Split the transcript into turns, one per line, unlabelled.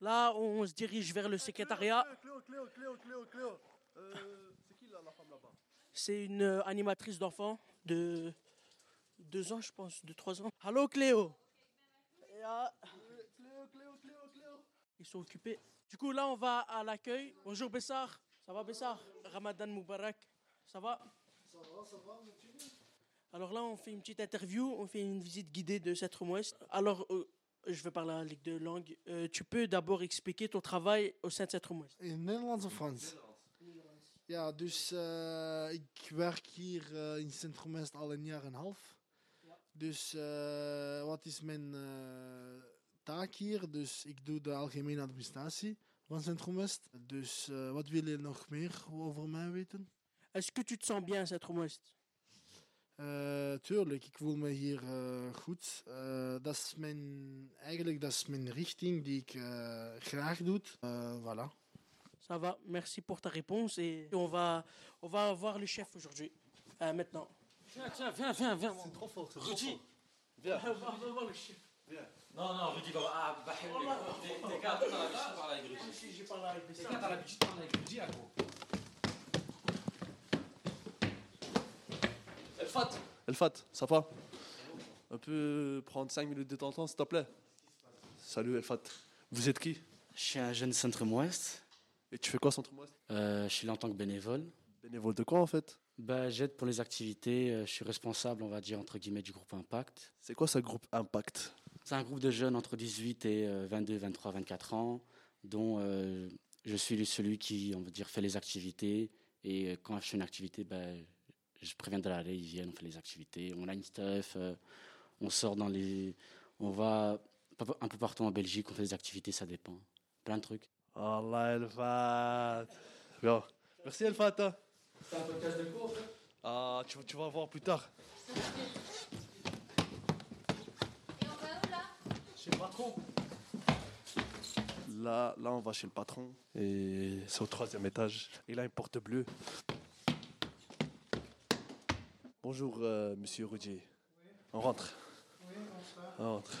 Là, on se dirige vers le secrétariat.
Cléo, Cléo, Cléo, Cléo, Cléo. Euh, c'est qui là, la femme là-bas?
C'est une euh, animatrice d'enfants de deux ans, je pense, de trois ans. Allô, Cléo? Et,
Cléo, Cléo, Cléo, Cléo.
Ils sont occupés. Du coup, là, on va à l'accueil. Bonjour, Bessar. Ça va, Bessar? Ramadan Moubarak. Ça va?
Ça va, ça va,
Alors là, on fait une petite interview, on fait une visite guidée de Centre-Ouest. Alors, euh, je vais parler à la Ligue de langue. Euh, tu peux d'abord expliquer ton travail au sein de Centre-Ouest
In Nederlands of Frans? Ja, dus eh, ik werk hier eh, in Centrum West al een jaar en een half. Dus eh, wat is mijn taak hier? Dus ik doe de algemene administratie van Centrum West. Dus wat wil je nog meer over mij weten?
Est-ce que tu te sens bien à Centre-Ouest
Eh, tuurlijk, ik voel me hier eh, goed. Eh, dat is mijn, eigenlijk dat is mijn richting die ik graag doe. Voilà.
Ça va, merci pour ta réponse. Et on va, on va voir le chef aujourd'hui. Maintenant.
Tiens, tiens, viens, viens, viens.
C'est trop fort, c'est trop
Rudy.
fort.
Viens.
On va voir le chef.
Non, non, Rudy, va Ah, bah, t'es t'es gars, t'as l'habitude de parler avec Rudy. T'es t'as l'habitude de parler avec Rudy, à gros.
Elfat Elfat, ça va? Un peu prendre 5 minutes de ton temps, s'il te plaît Salut Elfat. Vous êtes qui?
Je suis un jeune Centre-Ouest.
Et tu fais quoi, Centre Ouest
Euh, je suis là en tant que bénévole.
Bénévole de quoi en fait?
Bah, J'aide pour les activités. euh, Je suis responsable, on va dire, entre guillemets, du groupe Impact.
C'est quoi ce groupe Impact?
C'est un groupe de jeunes entre 18 et euh, 22, 23, 24 ans, dont euh, je suis celui qui, on va dire, fait les activités. Et euh, quand je fais une activité, bah, je préviens de l'aller, ils viennent, on fait les activités. On a une stuff, euh, on sort dans les. On va un peu partout en Belgique, on fait des activités, ça dépend. Plein de trucs.
Allah Elfat Bien. Merci Elfat hein.
C'est un podcast de cours,
Ah, tu, tu vas voir plus tard.
Chez le patron.
Là, là, on va chez le patron. Et c'est au troisième étage. Il a une porte bleue. Bonjour, euh, monsieur Rudier. On rentre. On rentre.